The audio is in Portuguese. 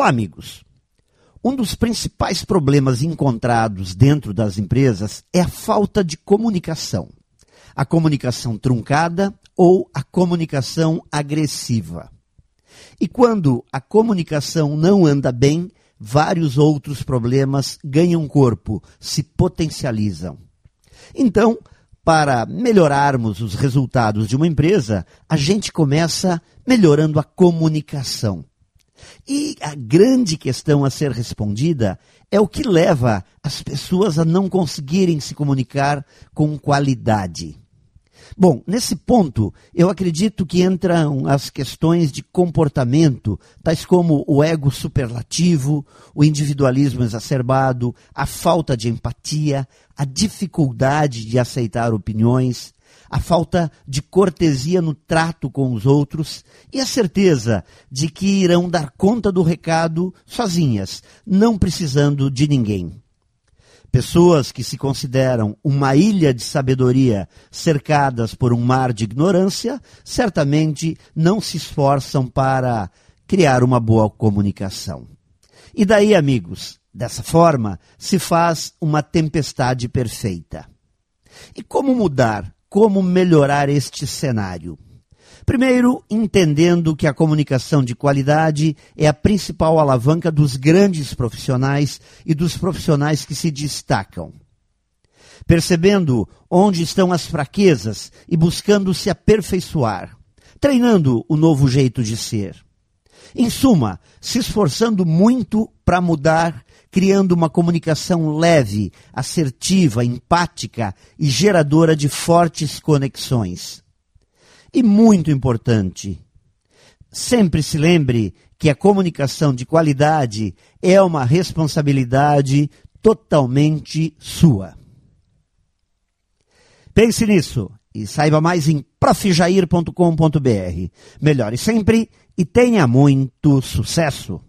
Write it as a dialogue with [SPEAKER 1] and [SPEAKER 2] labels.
[SPEAKER 1] Olá, amigos. Um dos principais problemas encontrados dentro das empresas é a falta de comunicação. A comunicação truncada ou a comunicação agressiva. E quando a comunicação não anda bem, vários outros problemas ganham corpo, se potencializam. Então, para melhorarmos os resultados de uma empresa, a gente começa melhorando a comunicação. E a grande questão a ser respondida é o que leva as pessoas a não conseguirem se comunicar com qualidade. Bom, nesse ponto, eu acredito que entram as questões de comportamento, tais como o ego superlativo, o individualismo exacerbado, a falta de empatia, a dificuldade de aceitar opiniões, a falta de cortesia no trato com os outros e a certeza de que irão dar conta do recado sozinhas, não precisando de ninguém. Pessoas que se consideram uma ilha de sabedoria cercadas por um mar de ignorância, certamente não se esforçam para criar uma boa comunicação. E daí, amigos, dessa forma se faz uma tempestade perfeita. E como mudar como melhorar este cenário? Primeiro, entendendo que a comunicação de qualidade é a principal alavanca dos grandes profissionais e dos profissionais que se destacam. Percebendo onde estão as fraquezas e buscando se aperfeiçoar, treinando o novo jeito de ser. Em suma, se esforçando muito para mudar criando uma comunicação leve, assertiva, empática e geradora de fortes conexões. E muito importante, sempre se lembre que a comunicação de qualidade é uma responsabilidade totalmente sua. Pense nisso e saiba mais em profjair.com.br. Melhore sempre e tenha muito sucesso!